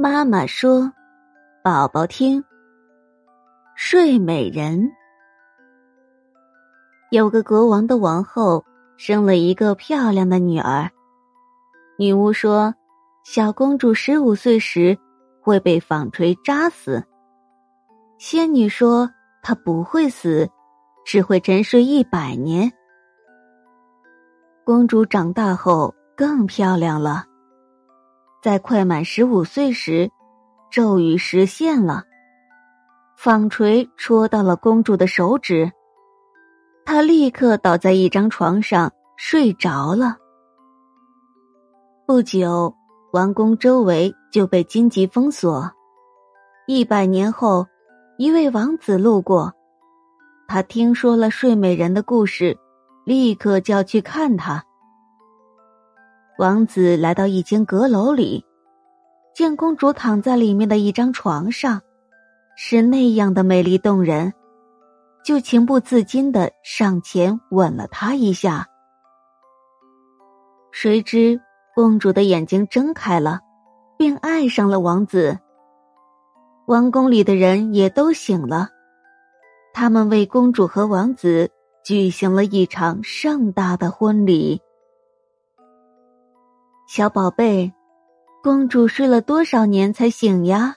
妈妈说：“宝宝听，睡美人。有个国王的王后生了一个漂亮的女儿。女巫说，小公主十五岁时会被纺锤扎死。仙女说，她不会死，只会沉睡一百年。公主长大后更漂亮了。”在快满十五岁时，咒语实现了。纺锤戳到了公主的手指，她立刻倒在一张床上睡着了。不久，王宫周围就被荆棘封锁。一百年后，一位王子路过，他听说了睡美人的故事，立刻就要去看她。王子来到一间阁楼里，见公主躺在里面的一张床上，是那样的美丽动人，就情不自禁的上前吻了她一下。谁知公主的眼睛睁开了，并爱上了王子。王宫里的人也都醒了，他们为公主和王子举行了一场盛大的婚礼。小宝贝，公主睡了多少年才醒呀？